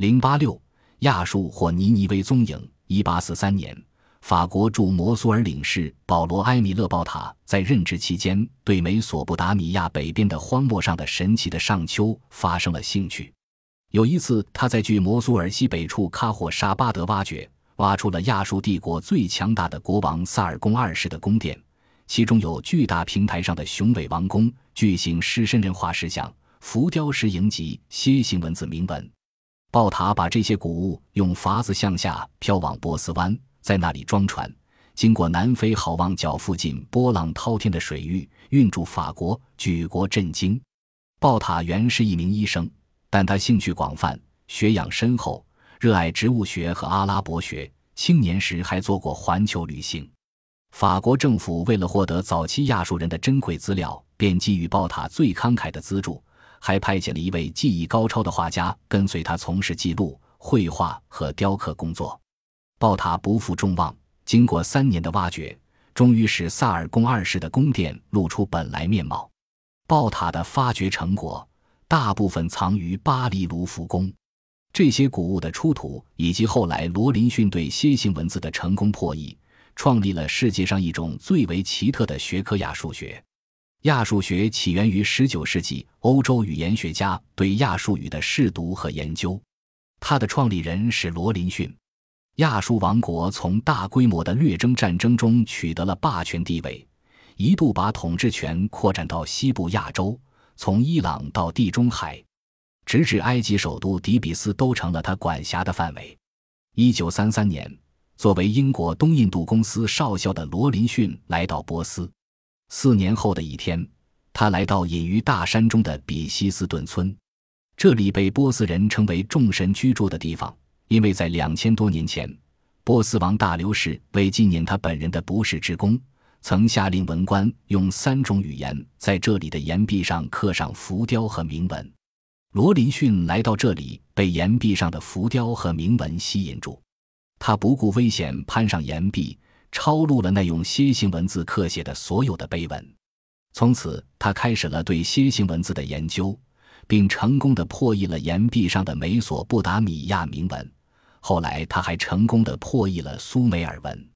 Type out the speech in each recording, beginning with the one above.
零八六，亚述或尼尼微踪影。一八四三年，法国驻摩苏尔领事保罗·埃米勒·鲍塔在任职期间，对美索不达米亚北边的荒漠上的神奇的上丘发生了兴趣。有一次，他在距摩苏尔西北处喀霍沙巴德挖掘，挖出了亚述帝国最强大的国王萨尔贡二世的宫殿，其中有巨大平台上的雄伟王宫、巨型狮身人化石像、浮雕石营及楔形文字铭文。宝塔把这些谷物用筏子向下漂往波斯湾，在那里装船，经过南非好望角附近波浪滔天的水域，运驻法国，举国震惊。宝塔原是一名医生，但他兴趣广泛，学养深厚，热爱植物学和阿拉伯学。青年时还做过环球旅行。法国政府为了获得早期亚述人的珍贵资料，便给予宝塔最慷慨的资助。还派遣了一位技艺高超的画家跟随他从事记录、绘画和雕刻工作。宝塔不负众望，经过三年的挖掘，终于使萨尔贡二世的宫殿露出本来面貌。宝塔的发掘成果大部分藏于巴黎卢浮宫。这些古物的出土，以及后来罗林逊对楔形文字的成功破译，创立了世界上一种最为奇特的学科——亚数学。亚述学起源于19世纪欧洲语言学家对亚述语的试读和研究，它的创立人是罗林逊。亚述王国从大规模的掠征战争中取得了霸权地位，一度把统治权扩展到西部亚洲，从伊朗到地中海，直至埃及首都底比斯都成了他管辖的范围。1933年，作为英国东印度公司少校的罗林逊来到波斯。四年后的一天，他来到隐于大山中的比希斯顿村，这里被波斯人称为众神居住的地方，因为在两千多年前，波斯王大流士为纪念他本人的不世之功，曾下令文官用三种语言在这里的岩壁上刻上浮雕和铭文。罗林逊来到这里，被岩壁上的浮雕和铭文吸引住，他不顾危险攀上岩壁。抄录了那用楔形文字刻写的所有的碑文，从此他开始了对楔形文字的研究，并成功的破译了岩壁上的美索不达米亚铭文。后来他还成功的破译了苏美尔文。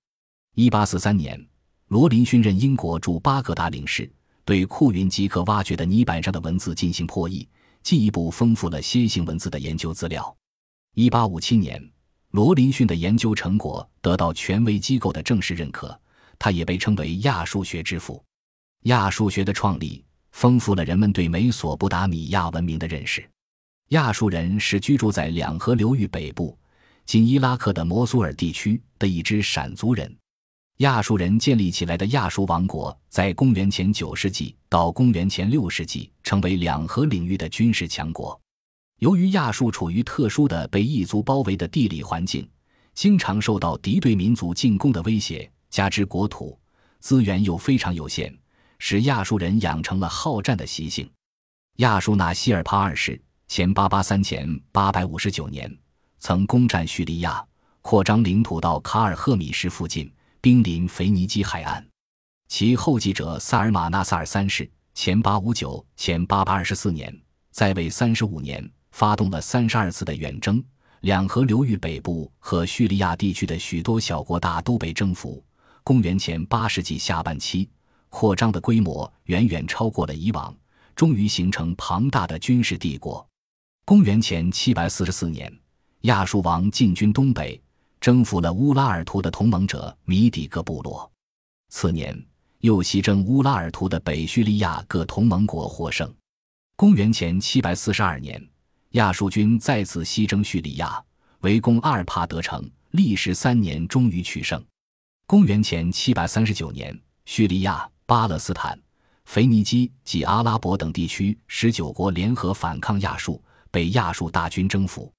一八四三年，罗林逊任英国驻巴格达领事，对库云吉克挖掘的泥板上的文字进行破译，进一步丰富了楔形文字的研究资料。一八五七年。罗林逊的研究成果得到权威机构的正式认可，他也被称为亚数学之父。亚数学的创立丰富了人们对美索不达米亚文明的认识。亚述人是居住在两河流域北部，今伊拉克的摩苏尔地区的一支闪族人。亚述人建立起来的亚述王国，在公元前九世纪到公元前六世纪成为两河领域的军事强国。由于亚述处于特殊的被异族包围的地理环境，经常受到敌对民族进攻的威胁，加之国土资源又非常有限，使亚述人养成了好战的习性。亚述纳希尔帕二世（前八八三前八百五十九年）曾攻占叙利亚，扩张领土到卡尔赫米什附近，兵临腓尼基海岸。其后继者萨尔马纳萨尔三世（前八五九前八百二四年）在位三十五年。发动了三十二次的远征，两河流域北部和叙利亚地区的许多小国大都被征服。公元前八世纪下半期，扩张的规模远远超过了以往，终于形成庞大的军事帝国。公元前七百四十四年，亚述王进军东北，征服了乌拉尔图的同盟者米底各部落。次年，又西征乌拉尔图的北叙利亚各同盟国，获胜。公元前七百四十二年。亚述军再次西征叙利亚，围攻阿尔帕德城，历时三年，终于取胜。公元前七百三十九年，叙利亚、巴勒斯坦、腓尼基及阿拉伯等地区十九国联合反抗亚述，被亚述大军征服。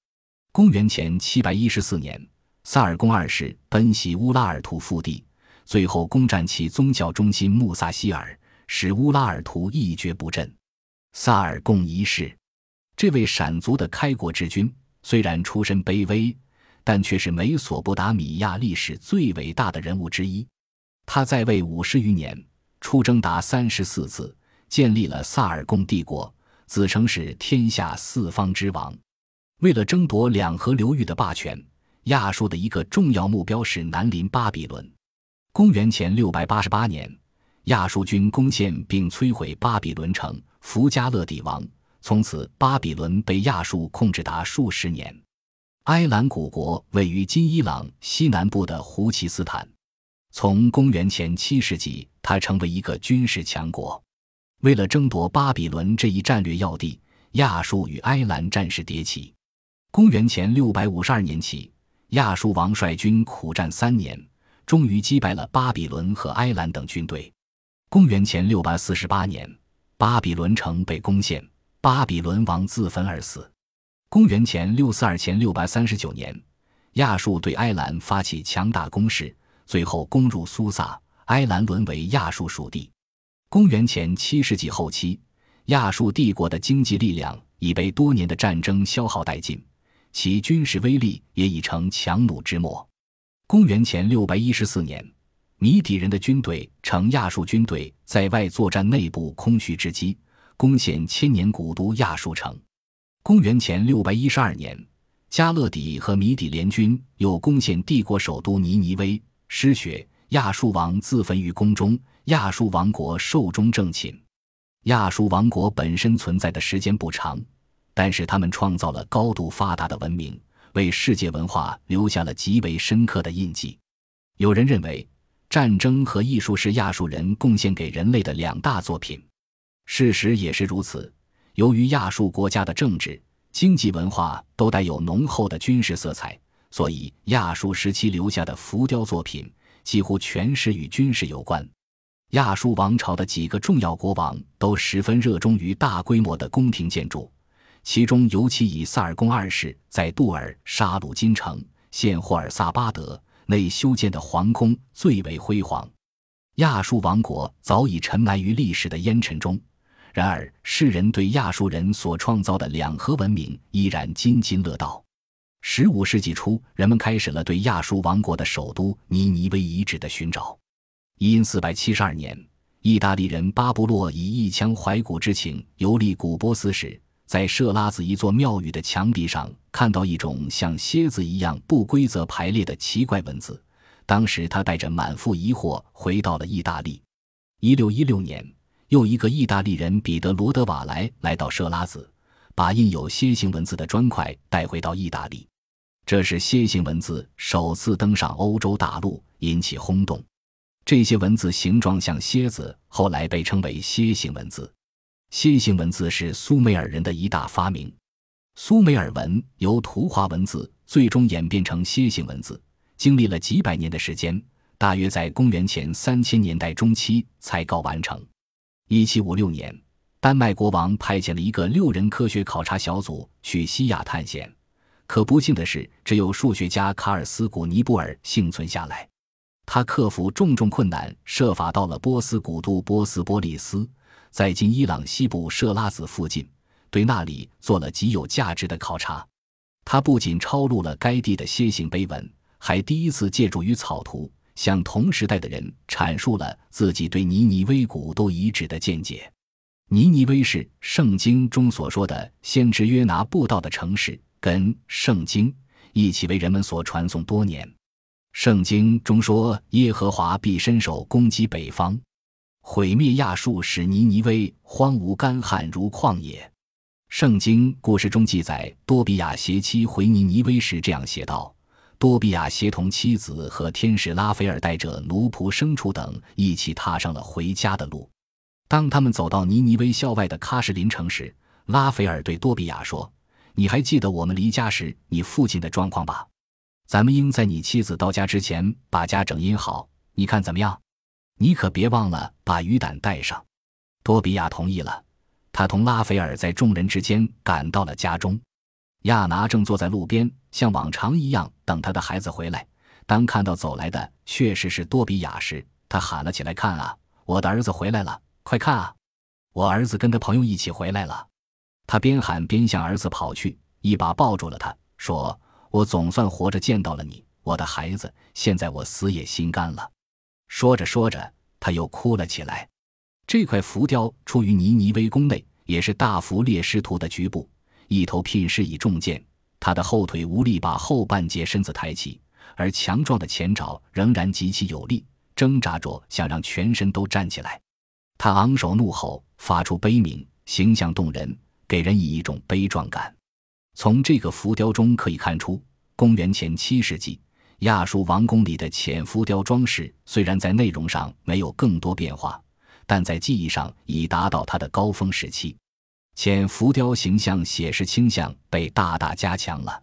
公元前七百一十四年，萨尔贡二世奔袭乌拉尔图腹地，最后攻占其宗教中心穆萨希尔，使乌拉尔图一蹶不振。萨尔贡一世。这位闪族的开国之君虽然出身卑微，但却是美索不达米亚历史最伟大的人物之一。他在位五十余年，出征达三十四次，建立了萨尔贡帝国，自称是天下四方之王。为了争夺两河流域的霸权，亚述的一个重要目标是南临巴比伦。公元前六百八十八年，亚述军攻陷并摧毁巴比伦城，弗加勒底王。从此，巴比伦被亚述控制达数十年。埃兰古国位于今伊朗西南部的胡齐斯坦。从公元前七世纪，它成为一个军事强国。为了争夺巴比伦这一战略要地，亚述与埃兰战事迭起。公元前六百五十二年起，亚述王率军苦战三年，终于击败了巴比伦和埃兰等军队。公元前六百四十八年，巴比伦城被攻陷，巴比伦王自焚而死。公元前六四二前六百三十九年，亚述对埃兰发起强大攻势。最后攻入苏萨，埃兰沦为亚述属地。公元前七世纪后期，亚述帝国的经济力量已被多年的战争消耗殆尽，其军事威力也已成强弩之末。公元前六百一十四年，米底人的军队乘亚述军队在外作战内部空虚之机，攻陷千年古都亚述城。公元前六百一十二年，加勒底和米底联军又攻陷帝国首都尼尼微。失血，亚述王自焚于宫中，亚述王国寿终正寝。亚述王国本身存在的时间不长，但是他们创造了高度发达的文明，为世界文化留下了极为深刻的印记。有人认为，战争和艺术是亚述人贡献给人类的两大作品。事实也是如此。由于亚述国家的政治、经济、文化都带有浓厚的军事色彩。所以，亚述时期留下的浮雕作品几乎全是与军事有关。亚述王朝的几个重要国王都十分热衷于大规模的宫廷建筑，其中尤其以萨尔贡二世在杜尔沙鲁金城现霍尔萨巴德内修建的皇宫最为辉煌。亚述王国早已沉埋于历史的烟尘中，然而世人对亚述人所创造的两河文明依然津津乐道。十五世纪初，人们开始了对亚述王国的首都尼尼微遗址的寻找。因四百七十二年，意大利人巴布洛以一腔怀古之情游历古波斯时，在设拉子一座庙宇的墙壁上看到一种像蝎子一样不规则排列的奇怪文字。当时他带着满腹疑惑回到了意大利。一六一六年，又一个意大利人彼得罗德瓦莱来到设拉子，把印有楔形文字的砖块带回到意大利。这是楔形文字首次登上欧洲大陆，引起轰动。这些文字形状像蝎子，后来被称为楔形文字。楔形文字是苏美尔人的一大发明。苏美尔文由图画文字最终演变成楔形文字，经历了几百年的时间，大约在公元前三千年代中期才告完成。一七五六年，丹麦国王派遣了一个六人科学考察小组去西亚探险。可不幸的是，只有数学家卡尔斯古尼布尔幸存下来。他克服重重困难，设法到了波斯古都波斯波利斯，在今伊朗西部设拉子附近，对那里做了极有价值的考察。他不仅抄录了该地的楔形碑文，还第一次借助于草图，向同时代的人阐述了自己对尼尼微古都遗址的见解。尼尼微是圣经中所说的先知约拿布道的城市。跟圣经一起为人们所传颂多年。圣经中说，耶和华必伸手攻击北方，毁灭亚述，使尼尼微荒芜干旱如旷野。圣经故事中记载，多比亚携妻回尼尼微时这样写道：多比亚协同妻子和天使拉斐尔带着奴仆、牲畜等一起踏上了回家的路。当他们走到尼尼微校外的喀什林城时，拉斐尔对多比亚说。你还记得我们离家时你父亲的状况吧？咱们应在你妻子到家之前把家整阴好，你看怎么样？你可别忘了把鱼胆带上。多比亚同意了，他同拉斐尔在众人之间赶到了家中。亚拿正坐在路边，像往常一样等他的孩子回来。当看到走来的确实是多比亚时，他喊了起来：“看啊，我的儿子回来了！快看啊，我儿子跟他朋友一起回来了。”他边喊边向儿子跑去，一把抱住了他，说：“我总算活着见到了你，我的孩子。现在我死也心甘了。”说着说着，他又哭了起来。这块浮雕出于尼尼微宫内，也是大幅列师图的局部。一头聘师以重剑，他的后腿无力把后半截身子抬起，而强壮的前爪仍然极其有力，挣扎着想让全身都站起来。他昂首怒吼，发出悲鸣，形象动人，给人以一种悲壮感。从这个浮雕中可以看出，公元前七世纪亚述王宫里的浅浮雕装饰虽然在内容上没有更多变化，但在技艺上已达到它的高峰时期。浅浮雕形象写实倾向被大大加强了。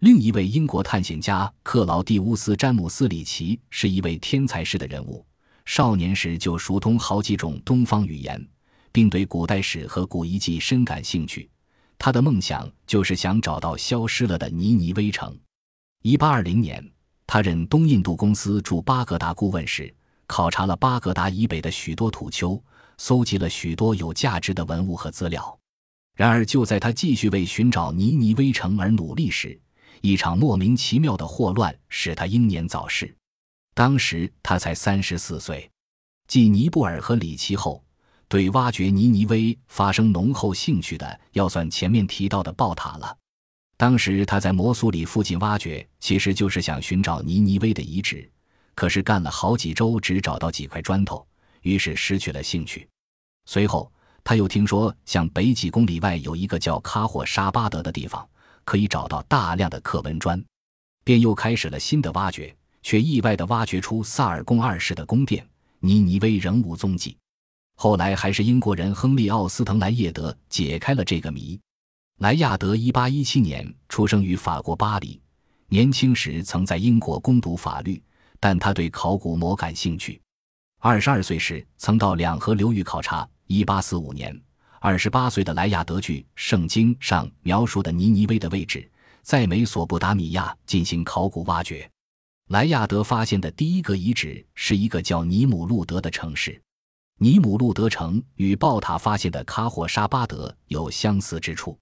另一位英国探险家克劳蒂乌斯·詹姆斯·里奇是一位天才式的人物。少年时就熟通好几种东方语言，并对古代史和古遗迹深感兴趣。他的梦想就是想找到消失了的尼尼微城。一八二零年，他任东印度公司驻巴格达顾问时，考察了巴格达以北的许多土丘，搜集了许多有价值的文物和资料。然而，就在他继续为寻找尼尼微城而努力时，一场莫名其妙的霍乱使他英年早逝。当时他才三十四岁，继尼布尔和里奇后，对挖掘尼尼微发生浓厚兴趣的，要算前面提到的鲍塔了。当时他在摩苏里附近挖掘，其实就是想寻找尼尼微的遗址，可是干了好几周，只找到几块砖头，于是失去了兴趣。随后他又听说，向北几公里外有一个叫卡霍沙巴德的地方，可以找到大量的刻纹砖，便又开始了新的挖掘。却意外地挖掘出萨尔贡二世的宫殿，尼尼微仍无踪迹。后来还是英国人亨利·奥斯滕莱叶德解开了这个谜。莱亚德1817年出生于法国巴黎，年轻时曾在英国攻读法律，但他对考古颇感兴趣。二十二岁时曾到两河流域考察。1845年，二十八岁的莱亚德据《圣经》上描述的尼尼微的位置，在美索不达米亚进行考古挖掘。莱亚德发现的第一个遗址是一个叫尼姆路德的城市。尼姆路德城与豹塔发现的卡霍沙巴德有相似之处，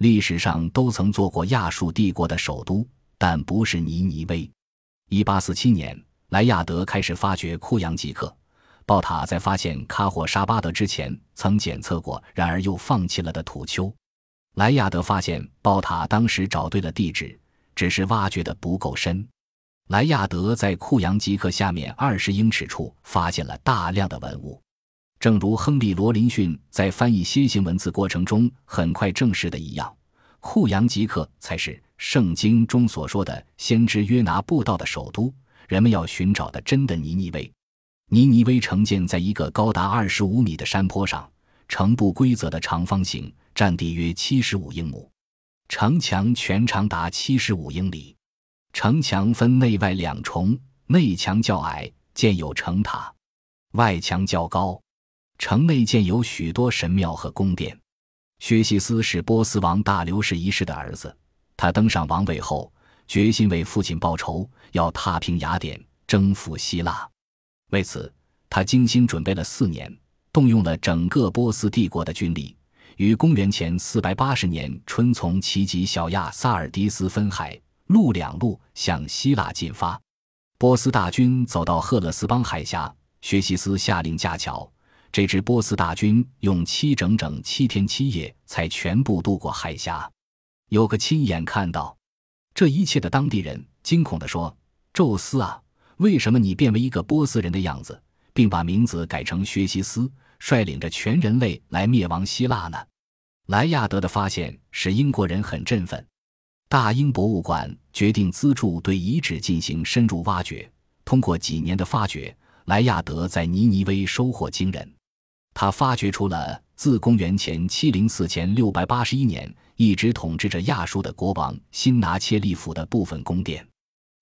历史上都曾做过亚述帝国的首都，但不是尼尼微。一八四七年，莱亚德开始发掘库扬吉克。豹塔在发现卡霍沙巴德之前曾检测过，然而又放弃了的土丘。莱亚德发现豹塔当时找对了地址，只是挖掘的不够深。莱亚德在库扬吉克下面二十英尺处发现了大量的文物，正如亨利·罗林逊在翻译楔形文字过程中很快证实的一样，库扬吉克才是圣经中所说的先知约拿布道的首都，人们要寻找的真的尼尼微。尼尼微城建在一个高达二十五米的山坡上，呈不规则的长方形，占地约七十五英亩，城墙全长达七十五英里。城墙分内外两重，内墙较矮，建有城塔；外墙较高。城内建有许多神庙和宫殿。薛西斯是波斯王大流士一世的儿子，他登上王位后，决心为父亲报仇，要踏平雅典，征服希腊。为此，他精心准备了四年，动用了整个波斯帝国的军力，于公元前四百八十年春从奇吉小亚萨尔迪斯分海。陆两路向希腊进发，波斯大军走到赫勒斯邦海峡，薛西斯下令架桥。这支波斯大军用七整整七天七夜才全部渡过海峡。有个亲眼看到这一切的当地人惊恐地说：“宙斯啊，为什么你变为一个波斯人的样子，并把名字改成薛西斯，率领着全人类来灭亡希腊呢？”莱亚德的发现使英国人很振奋。大英博物馆决定资助对遗址进行深入挖掘。通过几年的发掘，莱亚德在尼尼微收获惊人。他发掘出了自公元前704前681年一直统治着亚述的国王辛拿切利府的部分宫殿。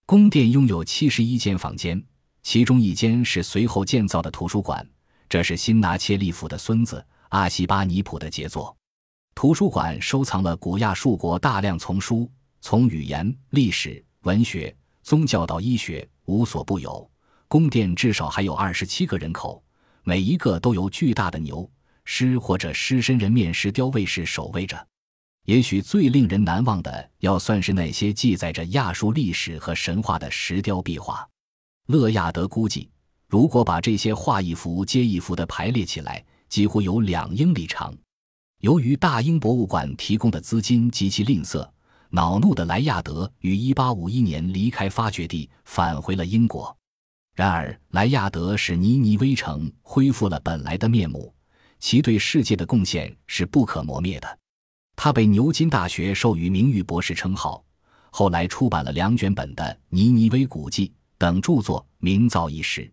宫殿拥有71间房间，其中一间是随后建造的图书馆，这是辛拿切利府的孙子阿西巴尼普的杰作。图书馆收藏了古亚述国大量丛书。从语言、历史、文学、宗教到医学，无所不有。宫殿至少还有二十七个人口，每一个都由巨大的牛狮或者狮身人面石雕卫士守卫着。也许最令人难忘的，要算是那些记载着亚述历史和神话的石雕壁画。勒亚德估计，如果把这些画一幅接一幅的排列起来，几乎有两英里长。由于大英博物馆提供的资金极其吝啬。恼怒的莱亚德于1851年离开发掘地，返回了英国。然而，莱亚德使尼尼微城恢复了本来的面目，其对世界的贡献是不可磨灭的。他被牛津大学授予名誉博士称号，后来出版了两卷本的《尼尼微古迹》等著作，名噪一时。